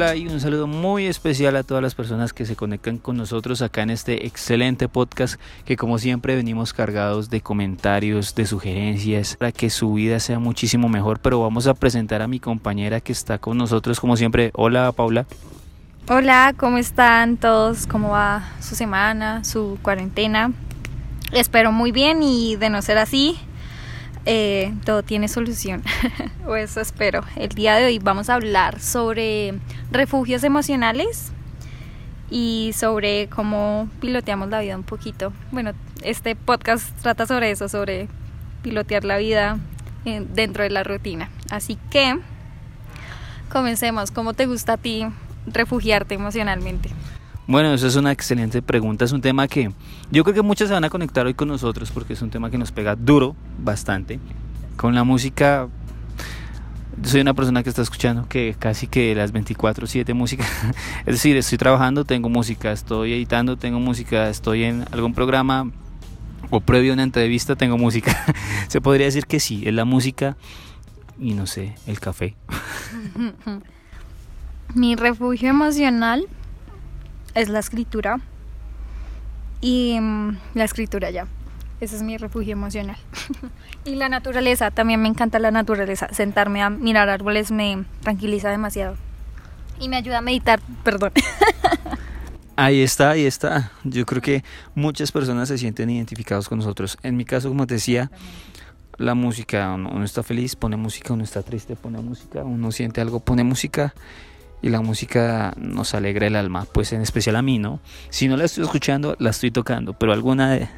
Hola y un saludo muy especial a todas las personas que se conectan con nosotros acá en este excelente podcast que como siempre venimos cargados de comentarios, de sugerencias para que su vida sea muchísimo mejor, pero vamos a presentar a mi compañera que está con nosotros como siempre. Hola Paula. Hola, ¿cómo están todos? ¿Cómo va su semana, su cuarentena? Espero muy bien y de no ser así, eh, todo tiene solución, o eso espero. El día de hoy vamos a hablar sobre refugios emocionales y sobre cómo piloteamos la vida un poquito. Bueno, este podcast trata sobre eso, sobre pilotear la vida eh, dentro de la rutina. Así que comencemos. ¿Cómo te gusta a ti refugiarte emocionalmente? Bueno, eso es una excelente pregunta. Es un tema que yo creo que muchos se van a conectar hoy con nosotros porque es un tema que nos pega duro, bastante. Con la música, soy una persona que está escuchando que casi que las 24, 7 música. es decir, estoy trabajando, tengo música, estoy editando, tengo música, estoy en algún programa o previo a una entrevista, tengo música. se podría decir que sí, es la música y no sé, el café. Mi refugio emocional es la escritura. Y mm, la escritura ya. Ese es mi refugio emocional. y la naturaleza, también me encanta la naturaleza. Sentarme a mirar árboles me tranquiliza demasiado. Y me ayuda a meditar, perdón. Ahí está, ahí está. Yo creo que muchas personas se sienten identificados con nosotros. En mi caso, como te decía, la música, uno está feliz, pone música, uno está triste, pone música, uno siente algo, pone música y la música nos alegra el alma, pues en especial a mí, ¿no? Si no la estoy escuchando, la estoy tocando, pero alguna de,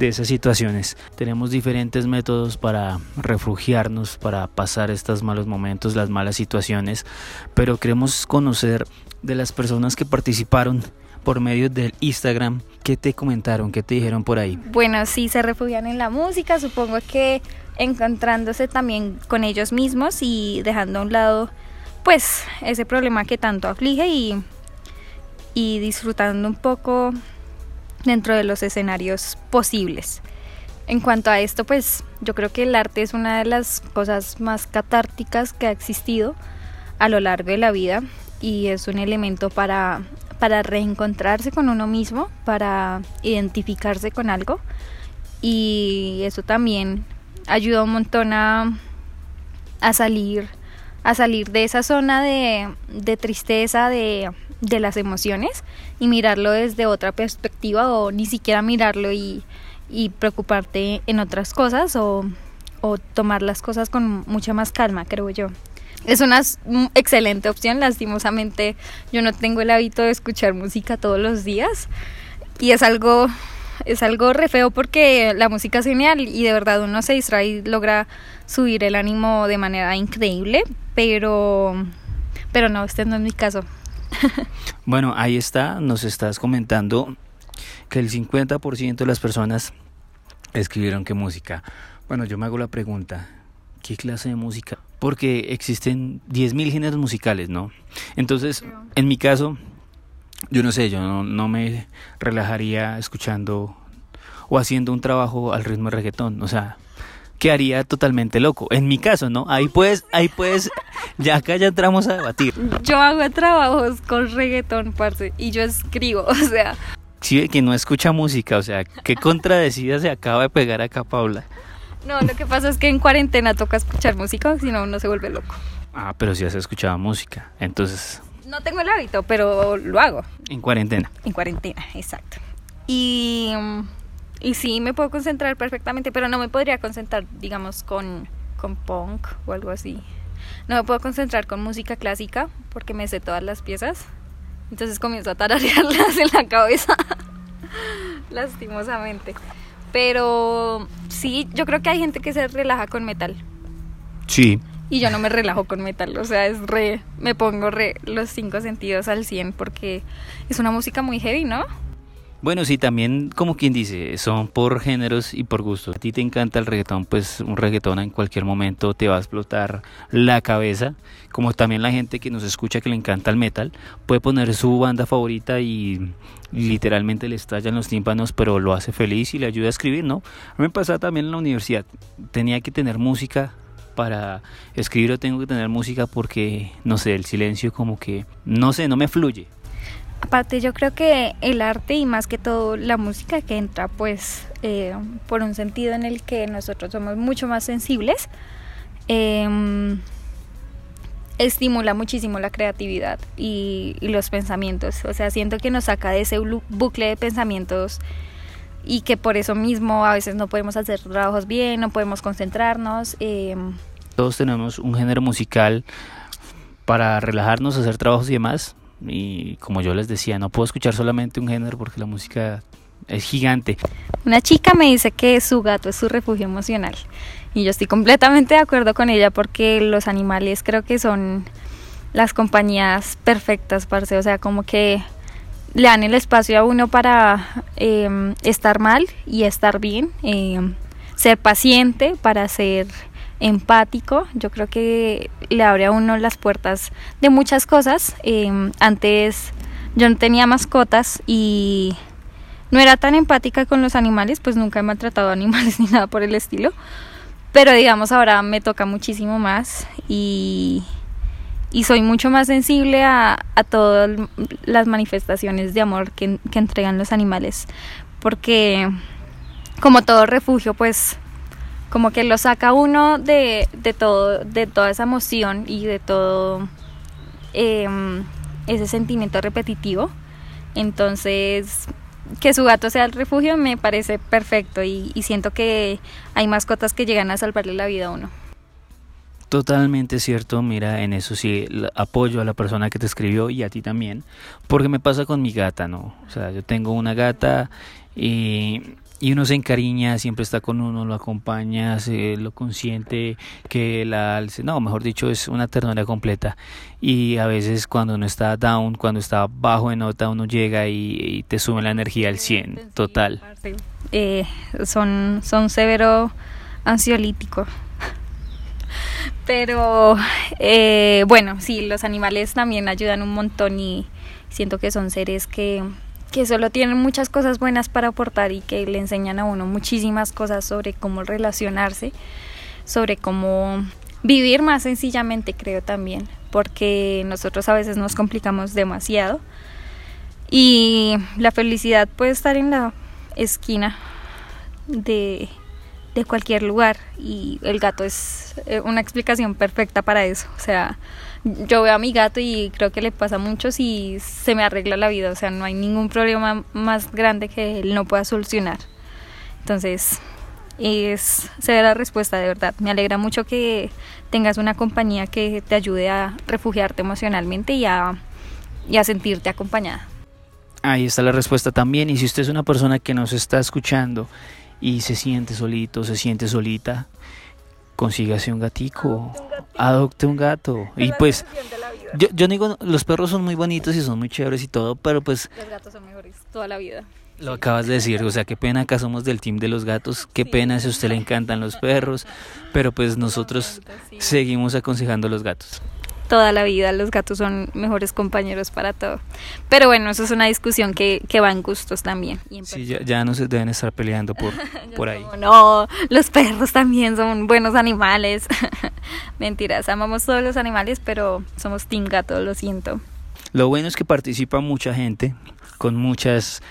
esas situaciones. Tenemos diferentes métodos para refugiarnos, para pasar estos malos momentos, las malas situaciones, pero queremos conocer de las personas que participaron por medio del Instagram. ¿Qué te comentaron? ¿Qué te dijeron por ahí? Bueno, sí se refugian en la música, supongo que encontrándose también con ellos mismos y dejando a un lado pues ese problema que tanto aflige y, y disfrutando un poco dentro de los escenarios posibles. En cuanto a esto, pues yo creo que el arte es una de las cosas más catárticas que ha existido a lo largo de la vida y es un elemento para, para reencontrarse con uno mismo, para identificarse con algo y eso también ayuda un montón a, a salir a salir de esa zona de, tristeza, de, las emociones y mirarlo desde otra perspectiva o ni siquiera mirarlo y, preocuparte en otras cosas o, tomar las cosas con mucha más calma, creo yo. Es una excelente opción, lastimosamente yo no tengo el hábito de escuchar música todos los días y es algo es algo re feo porque la música es genial y de verdad uno se distrae y logra subir el ánimo de manera increíble, pero, pero no, este no es mi caso. bueno, ahí está, nos estás comentando que el 50% de las personas escribieron qué música. Bueno, yo me hago la pregunta, ¿qué clase de música? Porque existen 10.000 géneros musicales, ¿no? Entonces, en mi caso, yo no sé, yo no, no, me relajaría escuchando o haciendo un trabajo al ritmo de reggaetón. O sea, quedaría totalmente loco. En mi caso, ¿no? Ahí puedes, ahí puedes, ya acá ya entramos a debatir. Yo hago trabajos con reggaetón, parce, y yo escribo, o sea. Sí, que no escucha música, o sea, qué contradecida se acaba de pegar acá, Paula. No, lo que pasa es que en cuarentena toca escuchar música, si no uno se vuelve loco. Ah, pero si has escuchado música, entonces... No tengo el hábito, pero lo hago. En cuarentena. En cuarentena, exacto. Y y sí, me puedo concentrar perfectamente, pero no me podría concentrar, digamos, con, con punk o algo así. No me puedo concentrar con música clásica porque me sé todas las piezas. Entonces comienzo a tararearlas en la cabeza. Lastimosamente. Pero sí, yo creo que hay gente que se relaja con metal. Sí. Y yo no me relajo con metal, o sea, es re, me pongo re los cinco sentidos al 100 porque es una música muy heavy, ¿no? Bueno, sí, también como quien dice, son por géneros y por gustos. A ti te encanta el reggaetón, pues un reggaetón en cualquier momento te va a explotar la cabeza. Como también la gente que nos escucha que le encanta el metal, puede poner su banda favorita y literalmente le estallan los tímpanos, pero lo hace feliz y le ayuda a escribir, ¿no? A mí me pasaba también en la universidad, tenía que tener música para escribir o tengo que tener música porque, no sé, el silencio como que, no sé, no me fluye. Aparte yo creo que el arte y más que todo la música que entra pues eh, por un sentido en el que nosotros somos mucho más sensibles, em, estimula muchísimo la creatividad y, los pensamientos. O sea, siento que nos saca de ese bucle de pensamientos y que por eso mismo a veces no podemos hacer trabajos bien, no podemos concentrarnos. Eh. Todos tenemos un género musical para relajarnos, hacer trabajos y demás. Y como yo les decía, no puedo escuchar solamente un género porque la música es gigante. Una chica me dice que su gato es su refugio emocional. Y yo estoy completamente de acuerdo con ella porque los animales creo que son las compañías perfectas, parce. O sea, como que le dan el espacio a uno para em, estar mal y estar bien, em, ser paciente, para ser empático. Yo creo que le abre a uno las puertas de muchas cosas. Em, antes yo no tenía mascotas y no era tan empática con los animales, pues nunca he maltratado animales ni nada por el estilo. Pero digamos ahora me toca muchísimo más y y soy mucho más sensible a, a todas las manifestaciones de amor que, que, entregan los animales porque como todo refugio pues como que lo saca uno de, de todo de toda esa emoción y de todo eh, ese sentimiento repetitivo entonces que su gato sea el refugio me parece perfecto y, y siento que hay mascotas que llegan a salvarle la vida a uno Totalmente cierto, mira, en eso sí apoyo a la persona que te escribió y a ti también, porque me pasa con mi gata, ¿no? O sea, yo tengo una gata y, y uno se encariña, siempre está con uno, lo acompaña, se lo consiente, que la alce, no, mejor dicho, es una ternura completa. Y a veces cuando uno está down, cuando está bajo de nota, uno llega y, te sube la energía al 100, total. Eh, son, son severo ansiolítico. Pero eh, bueno, sí, los animales también ayudan un montón y siento que son seres que, que solo tienen muchas cosas buenas para aportar y que le enseñan a uno muchísimas cosas sobre cómo relacionarse, sobre cómo vivir más sencillamente, creo también, porque nosotros a veces nos complicamos demasiado y la felicidad puede estar en la esquina de de cualquier lugar y el gato es eh, una explicación perfecta para eso. O sea, yo veo a mi gato y creo que le pasa mucho si se me arregla la vida. O sea, no hay ningún problema más grande que él no pueda solucionar. Entonces, es se la respuesta de verdad. Me alegra mucho que tengas una compañía que te ayude a refugiarte emocionalmente y a, y a sentirte acompañada. Ahí está la respuesta también. Y si usted es una persona que nos está escuchando y se siente solito, se siente solita, consígase un gatico, adopte un gato. Y pues, yo, yo digo, los perros son muy bonitos y son muy chéveres y todo, pero pues... Los gatos son mejores toda la vida. Lo acabas de decir, o sea, qué pena acá somos del team de los gatos, qué pena si a usted le encantan los perros, pero pues nosotros seguimos aconsejando los gatos toda la vida. Los gatos son mejores compañeros para todo. Pero bueno, eso es una discusión que, que va en gustos también. sí, ya, no se deben estar peleando por, por ahí. no, los perros también son buenos animales. Mentiras, amamos todos los animales, pero somos team gato, lo siento. Lo bueno es que participa mucha gente con muchas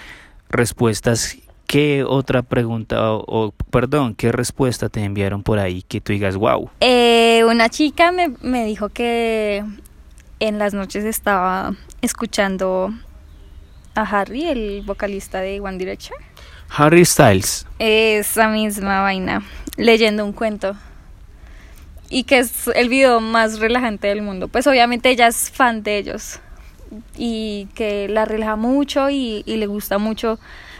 respuestas ¿Qué otra pregunta o, perdón, qué respuesta te enviaron por ahí que tú digas wow? Eh, una chica me, me dijo que en las noches estaba escuchando a Harry, el vocalista de One Direction. Harry Styles. Esa misma vaina, leyendo un cuento. Y que es el video más relajante del mundo. Pues obviamente ella es fan de ellos. Y que la relaja mucho y, y le gusta mucho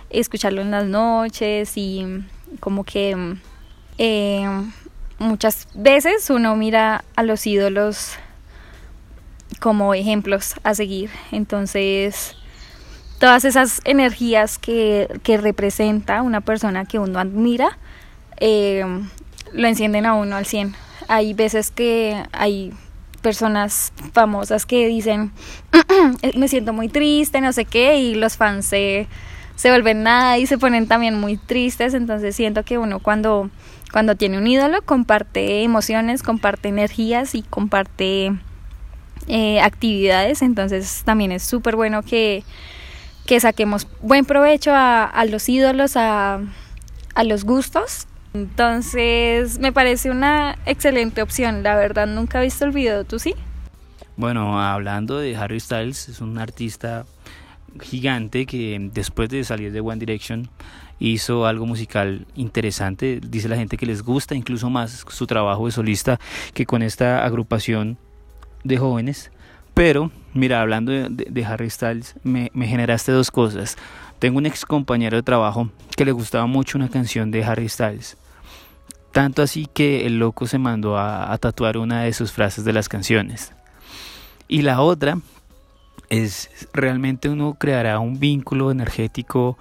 escucharlo en las noches y como que eh, muchas veces uno mira a los ídolos como ejemplos a seguir. Entonces, todas esas energías que, que representa una persona que uno admira, eh, lo encienden a uno al 100. Hay veces que hay personas famosas que dicen, me siento muy triste, no sé qué, y los fans se se vuelven nada y se ponen también muy tristes, entonces siento que uno cuando, cuando tiene un ídolo comparte emociones, comparte energías y comparte eh, actividades, entonces también es súper bueno que, que saquemos buen provecho a, a los ídolos, a, a los gustos entonces, me parece una excelente opción. La verdad, nunca he visto el video, ¿tú sí? Bueno, hablando de Harry Styles, es un artista gigante que después de salir de One Direction hizo algo musical interesante. Dice la gente que les gusta incluso más su trabajo de solista que con esta agrupación de jóvenes. Pero, mira, hablando de, Harry Styles, me, me, generaste dos cosas. Tengo un ex compañero de trabajo que le gustaba mucho una canción de Harry Styles. Tanto así que el loco se mandó a, a tatuar una de sus frases de las canciones. Y la otra es realmente uno creará un vínculo energético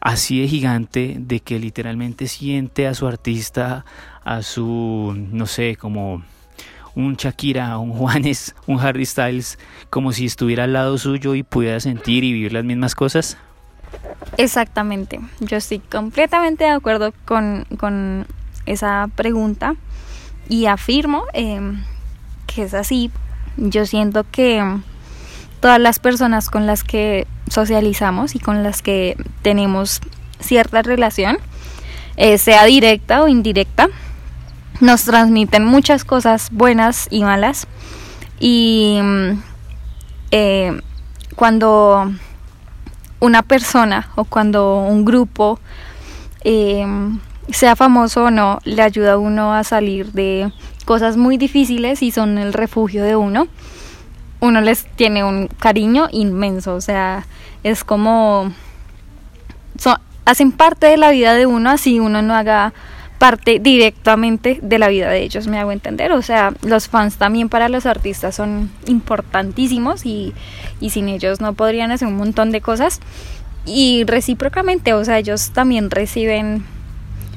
así de gigante de que literalmente siente a su artista, a su, no sé, como un Shakira, un Juanes, un Harry Styles, como si estuviera al lado suyo y pudiera sentir y vivir las mismas cosas? Exactamente, yo estoy completamente de acuerdo con, con esa pregunta y afirmo eh, que es así yo siento que todas las personas con las que socializamos y con las que tenemos cierta relación, eh, sea directa o indirecta, nos transmiten muchas cosas buenas y malas. Y eh, cuando una persona o cuando un grupo, eh, sea famoso o no, le ayuda a uno a salir de cosas muy difíciles y son el refugio de uno, uno les tiene un cariño inmenso, o sea, es como hacen parte de la vida de uno así uno no haga parte directamente de la vida de ellos, me hago entender, o sea, los fans también para los artistas son importantísimos y, y sin ellos no podrían hacer un montón de cosas. Y recíprocamente, o sea, ellos también reciben,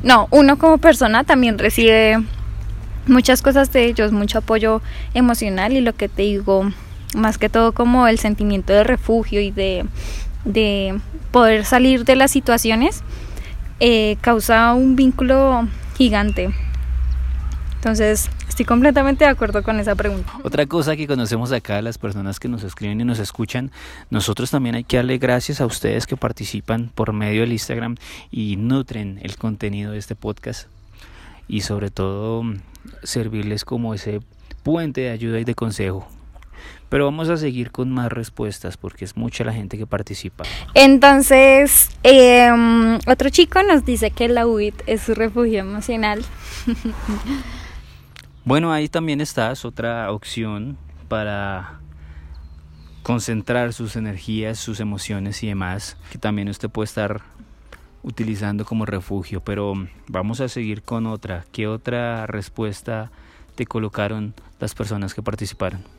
no, uno como persona también recibe muchas cosas de ellos, mucho apoyo emocional y lo que te digo, más que todo como el sentimiento de refugio y de, de poder salir de las situaciones, eh, causa un vínculo gigante. Entonces, estoy completamente de acuerdo con esa pregunta. Otra cosa que conocemos acá, las personas que nos escriben y nos escuchan, nosotros también hay que darle gracias a ustedes que participan por medio del Instagram y nutren el contenido de este podcast y sobre todo servirles como ese puente de ayuda y de consejo. Pero vamos a seguir con más respuestas porque es mucha la gente que participa. Entonces, em, otro chico nos dice que la UIT es su refugio emocional. bueno, ahí también está, es otra opción para concentrar sus energías, sus emociones y demás, que también usted puede estar utilizando como refugio. Pero vamos a seguir con otra. ¿Qué otra respuesta te colocaron las personas que participaron?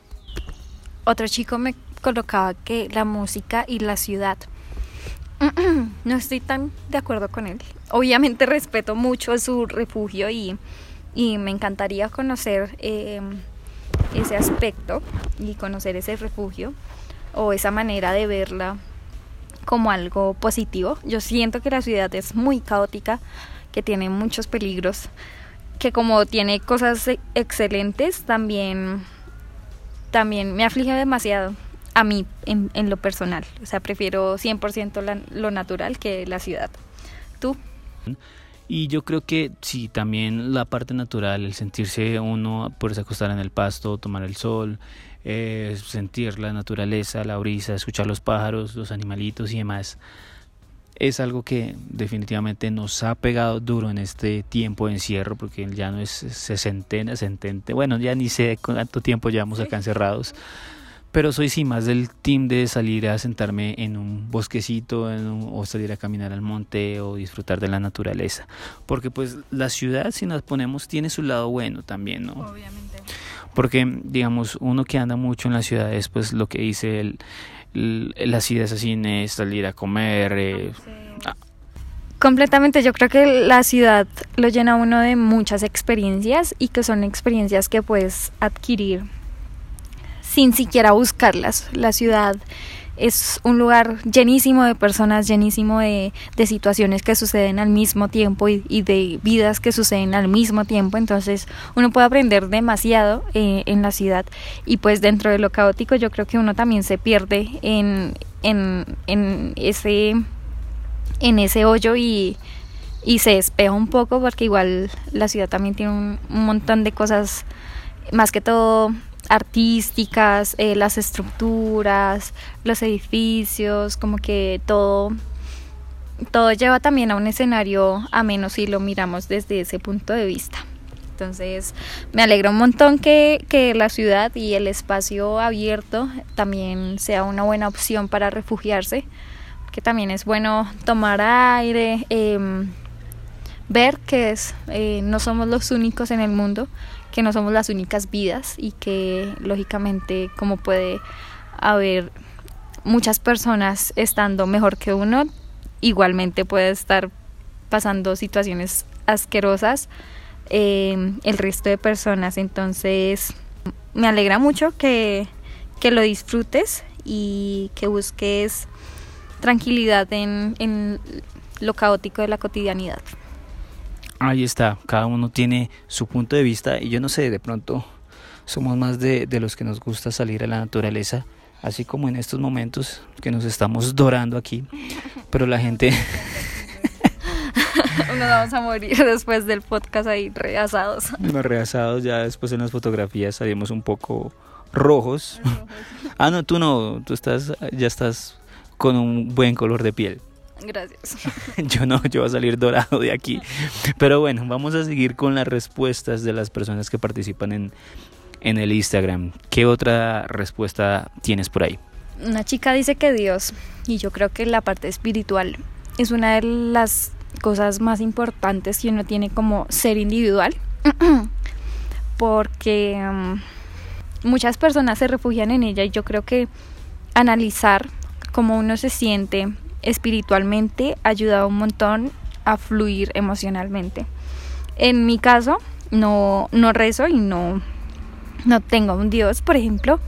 Otro chico me colocaba que la música y la ciudad. No estoy tan de acuerdo con él. Obviamente respeto mucho su refugio y, y me encantaría conocer em, ese aspecto y conocer ese refugio o esa manera de verla como algo positivo. Yo siento que la ciudad es muy caótica, que tiene muchos peligros, que como tiene cosas excelentes, también, también me aflige demasiado a mí en, en lo personal. O sea, prefiero 100% lo natural que la ciudad. ¿Tú? Y yo creo que sí, también la parte natural, el sentirse uno, poderse acostar en el pasto, tomar el sol, eh, sentir la naturaleza, la brisa, escuchar los pájaros, los animalitos y demás, es algo que definitivamente nos ha pegado duro en este tiempo de encierro, porque ya no es sesentena, centente, bueno, ya ni sé cuánto tiempo llevamos acá encerrados pero soy sí más del team de salir a sentarme en un bosquecito o salir a caminar al monte o disfrutar de la naturaleza. Porque pues la ciudad, si nos ponemos, tiene su lado bueno también, ¿no? Obviamente. Porque, digamos, uno que anda mucho en la ciudad es pues lo que dice el, las idas a cine, salir a comer. Eh, ah. Completamente, yo creo que la ciudad lo llena uno de muchas experiencias y que son experiencias que puedes adquirir sin siquiera buscarlas. La ciudad es un lugar llenísimo de personas, llenísimo de, situaciones que suceden al mismo tiempo y, de vidas que suceden al mismo tiempo. Entonces uno puede aprender demasiado eh, en la ciudad y pues dentro de lo caótico yo creo que uno también se pierde en, en, en ese, en ese hoyo y, y se despeja un poco porque igual la ciudad también tiene un montón de cosas, más que todo artísticas, eh, las estructuras, los edificios, como que todo, todo lleva también a un escenario a menos si lo miramos desde ese punto de vista. Entonces me alegra un montón que, que, la ciudad y el espacio abierto también sea una buena opción para refugiarse, que también es bueno tomar aire, em, ver que es, eh, no somos los únicos en el mundo, que no somos las únicas vidas y que lógicamente como puede haber muchas personas estando mejor que uno, igualmente puede estar pasando situaciones asquerosas eh, el resto de personas. Entonces me alegra mucho que, que lo disfrutes y que busques tranquilidad en, en lo caótico de la cotidianidad. Ahí está, cada uno tiene su punto de vista y yo no sé, de pronto somos más de, los que nos gusta salir a la naturaleza, así como en estos momentos que nos estamos dorando aquí, pero la gente... nos vamos a morir después del podcast ahí reasados. Unos reasados, ya después en las fotografías salimos un poco rojos. ah, no, tú no, tú estás, ya estás con un buen color de piel. Gracias. yo no, yo voy a salir dorado de aquí. Pero bueno, vamos a seguir con las respuestas de las personas que participan en, en el Instagram. ¿Qué otra respuesta tienes por ahí? Una chica dice que Dios, y yo creo que la parte espiritual es una de las cosas más importantes que uno tiene como ser individual. Porque mm, muchas personas se refugian en ella y yo creo que analizar cómo uno se siente espiritualmente ayuda un montón a fluir emocionalmente. En mi caso, no, no rezo y no, no tengo un Dios, por ejemplo,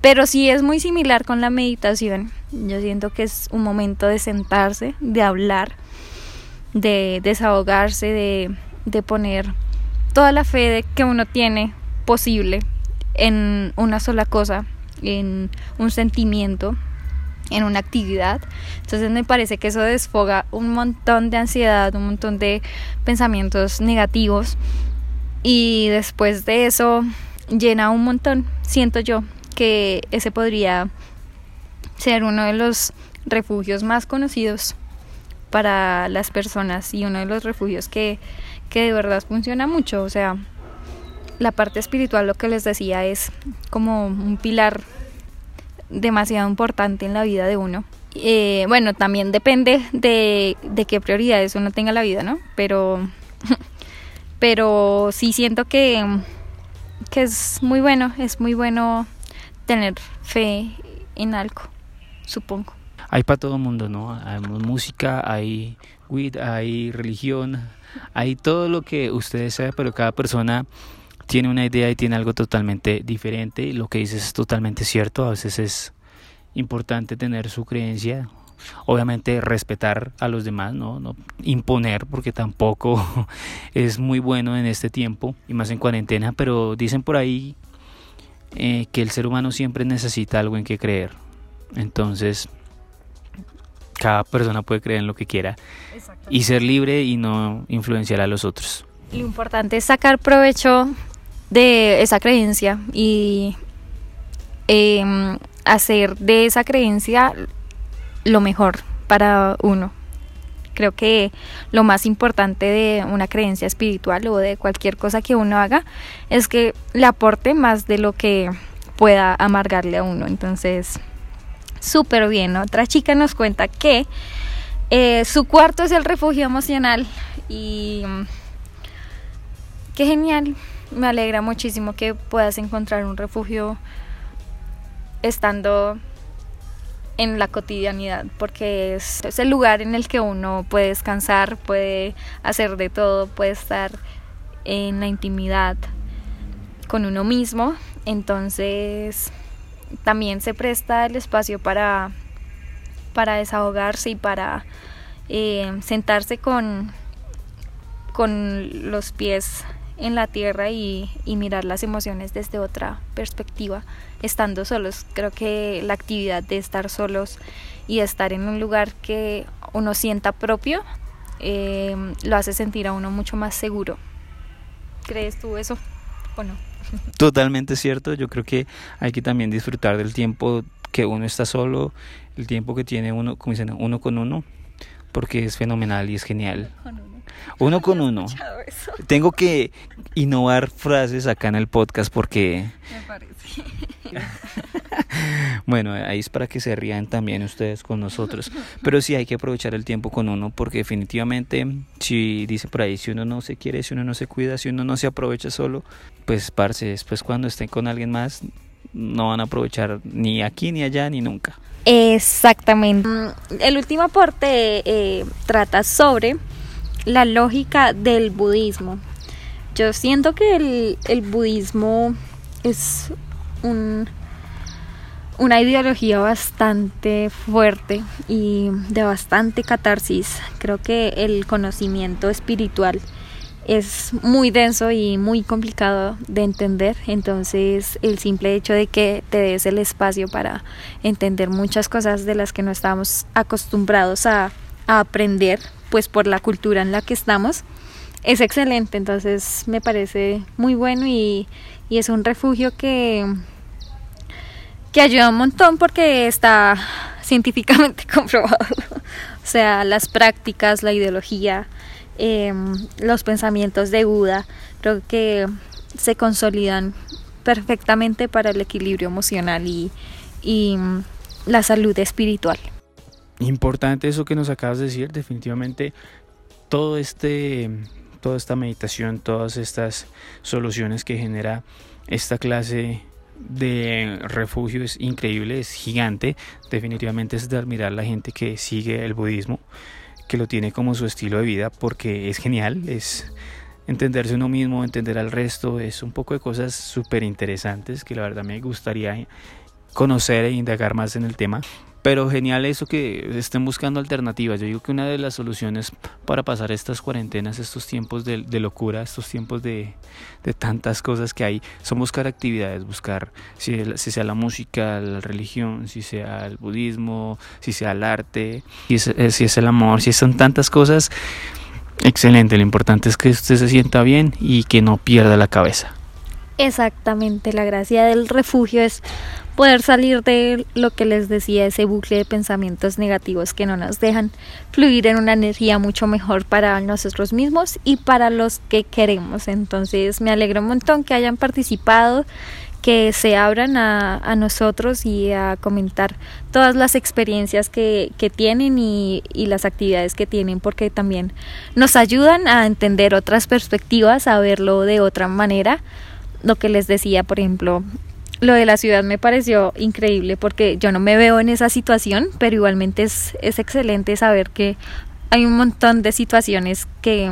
pero sí es muy similar con la meditación. Yo siento que es un momento de sentarse, de hablar, de desahogarse, de, de poner toda la fe de que uno tiene posible en una sola cosa, en un sentimiento en una actividad. Entonces me parece que eso desfoga un montón de ansiedad, un montón de pensamientos negativos y después de eso llena un montón. Siento yo que ese podría ser uno de los refugios más conocidos para las personas y uno de los refugios que, que de verdad funciona mucho. O sea, la parte espiritual, lo que les decía, es como un pilar demasiado importante en la vida de uno. Eh, bueno, también depende de, de qué prioridades uno tenga en la vida, ¿no? Pero, pero sí siento que, que es muy bueno, es muy bueno tener fe en algo, supongo. Hay para todo el mundo, ¿no? Hay música, hay weed, hay religión, hay todo lo que ustedes saben, pero cada persona tiene una idea y tiene algo totalmente diferente. Y lo que dices es totalmente cierto, a veces es importante tener su creencia, obviamente respetar a los demás, no, no imponer porque tampoco es muy bueno en este tiempo y más en cuarentena, pero dicen por ahí eh, que el ser humano siempre necesita algo en que creer. Entonces, cada persona puede creer en lo que quiera y ser libre y no influenciar a los otros. Lo importante es sacar provecho de esa creencia y em, hacer de esa creencia lo mejor para uno. Creo que lo más importante de una creencia espiritual o de cualquier cosa que uno haga es que le aporte más de lo que pueda amargarle a uno. Entonces, súper bien. Otra chica nos cuenta que eh, su cuarto es el refugio emocional y mm, qué genial me alegra muchísimo que puedas encontrar un refugio estando en la cotidianidad, porque es, el lugar en el que uno puede descansar, puede hacer de todo, puede estar en la intimidad con uno mismo, entonces también se presta el espacio para para desahogarse y para eh, sentarse con, con los pies en la tierra y, y, mirar las emociones desde otra perspectiva, estando solos. Creo que la actividad de estar solos y estar en un lugar que uno sienta propio eh, lo hace sentir a uno mucho más seguro. ¿Crees tú eso o no? Totalmente cierto, yo creo que hay que también disfrutar del tiempo que uno está solo, el tiempo que tiene uno, como dicen, uno con uno, porque es fenomenal y es genial. Uno con uno. Tengo que innovar frases acá en el podcast porque... Me parece. bueno, ahí es para que se rían también ustedes con nosotros. Pero sí hay que aprovechar el tiempo con uno porque definitivamente, si dice por ahí, si uno no se quiere, si uno no se cuida, si uno no se aprovecha solo, pues parce, después cuando estén con alguien más, no van a aprovechar ni aquí, ni allá, ni nunca. Exactamente. Mm, el último aporte eh, trata sobre la lógica del budismo. Yo siento que el, el budismo es un, una ideología bastante fuerte y de bastante catarsis. Creo que el conocimiento espiritual es muy denso y muy complicado de entender, entonces el simple hecho de que te des el espacio para entender muchas cosas de las que no estamos acostumbrados a, a aprender, pues por la cultura en la que estamos, es excelente, entonces me parece muy bueno y, y es un refugio que, que ayuda un montón porque está científicamente comprobado. o sea, las prácticas, la ideología, em, los pensamientos de Buda, creo que se consolidan perfectamente para el equilibrio emocional y, y la salud espiritual. Importante eso que nos acabas de decir, definitivamente todo este toda esta meditación, todas estas soluciones que genera esta clase de refugio es increíble, es gigante. Definitivamente es de admirar la gente que sigue el budismo, que lo tiene como su estilo de vida, porque es genial, es entenderse uno mismo, entender al resto, es un poco de cosas súper interesantes que la verdad me gustaría conocer e indagar más en el tema. Pero genial eso que estén buscando alternativas. Yo digo que una de las soluciones para pasar estas cuarentenas, estos tiempos de, locura, estos tiempos de, tantas cosas que hay, son buscar actividades, buscar si, si, sea la música, la religión, si sea el budismo, si sea el arte, si es, eh, si es el amor, si son tantas cosas. Excelente, lo importante es que usted se sienta bien y que no pierda la cabeza. Exactamente, la gracia del refugio es poder salir de lo que les decía, ese bucle de pensamientos negativos que no nos dejan fluir en una energía mucho mejor para nosotros mismos y para los que queremos. Entonces me alegro un montón que hayan participado, que se abran a, nosotros y a comentar todas las experiencias que, que tienen y, y, las actividades que tienen, porque también nos ayudan a entender otras perspectivas, a verlo de otra manera. Lo que les decía, por ejemplo, lo de la ciudad me pareció increíble porque yo no me veo en esa situación, pero igualmente es, es excelente saber que hay un montón de situaciones que,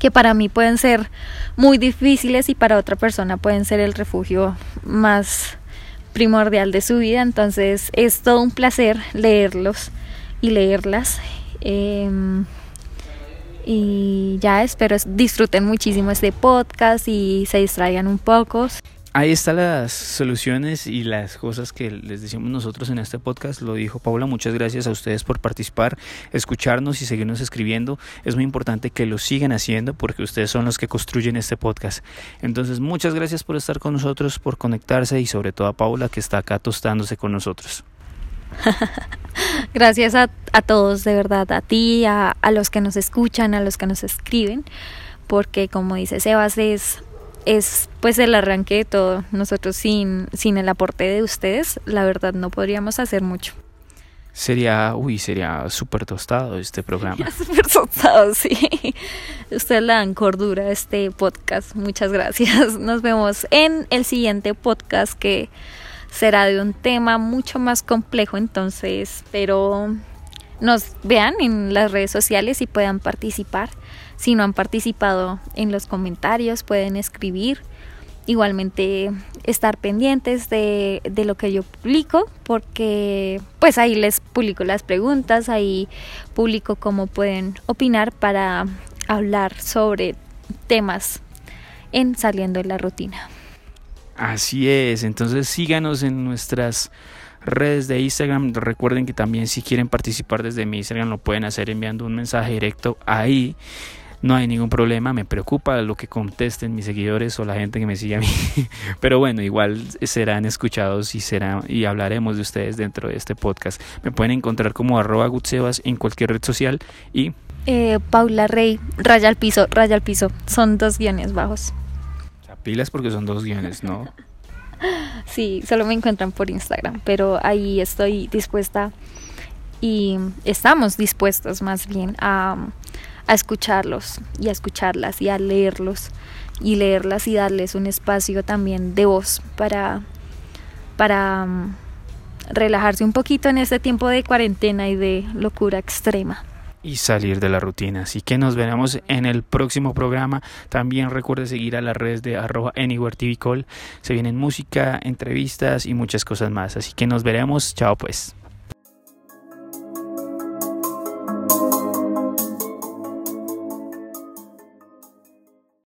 que para mí pueden ser muy difíciles y para otra persona pueden ser el refugio más primordial de su vida. Entonces es todo un placer leerlos y leerlas. Em, y ya espero disfruten muchísimo este podcast y se distraigan un poco. Ahí están las soluciones y las cosas que les decimos nosotros en este podcast. Lo dijo Paula. Muchas gracias a ustedes por participar, escucharnos y seguirnos escribiendo. Es muy importante que lo sigan haciendo porque ustedes son los que construyen este podcast. Entonces, muchas gracias por estar con nosotros, por conectarse y sobre todo a Paula que está acá tostándose con nosotros. gracias a, a, todos, de verdad, a ti, a, a los que nos escuchan, a los que nos escriben, porque como dice Sebas, es es pues el arranque de todo. Nosotros sin, sin el aporte de ustedes, la verdad no podríamos hacer mucho. Sería, uy, sería súper tostado este programa. Súper tostado, sí. Ustedes le dan cordura a este podcast. Muchas gracias. Nos vemos en el siguiente podcast que será de un tema mucho más complejo, entonces, pero nos vean en las redes sociales y puedan participar. Si no han participado en los comentarios, pueden escribir igualmente estar pendientes de, de, lo que yo publico porque pues ahí les publico las preguntas, ahí publico cómo pueden opinar para hablar sobre temas en saliendo de la rutina. Así es, entonces síganos en nuestras redes de Instagram. Recuerden que también si quieren participar desde mi Instagram lo pueden hacer enviando un mensaje directo ahí no hay ningún problema, me preocupa lo que contesten mis seguidores o la gente que me sigue a mí, pero bueno, igual serán escuchados y, será, y hablaremos de ustedes dentro de este podcast. Me pueden encontrar como arroba gutsebas en cualquier red social y... Eh, Paula Rey, raya al piso, raya al piso, son dos guiones bajos. O sea, pilas porque son dos guiones, ¿no? Sí, solo me encuentran por Instagram, pero ahí estoy dispuesta y estamos dispuestos más bien a escucharlos y a escucharlas y a leerlos y leerlas y darles un espacio también de voz para, para um, relajarse un poquito en este tiempo de cuarentena y de locura extrema y salir de la rutina. Así que nos veremos en el próximo programa. También recuerde seguir a las redes de arroba Anywhere TV. Se vienen música, entrevistas y muchas cosas más. Así que nos veremos. Chao pues.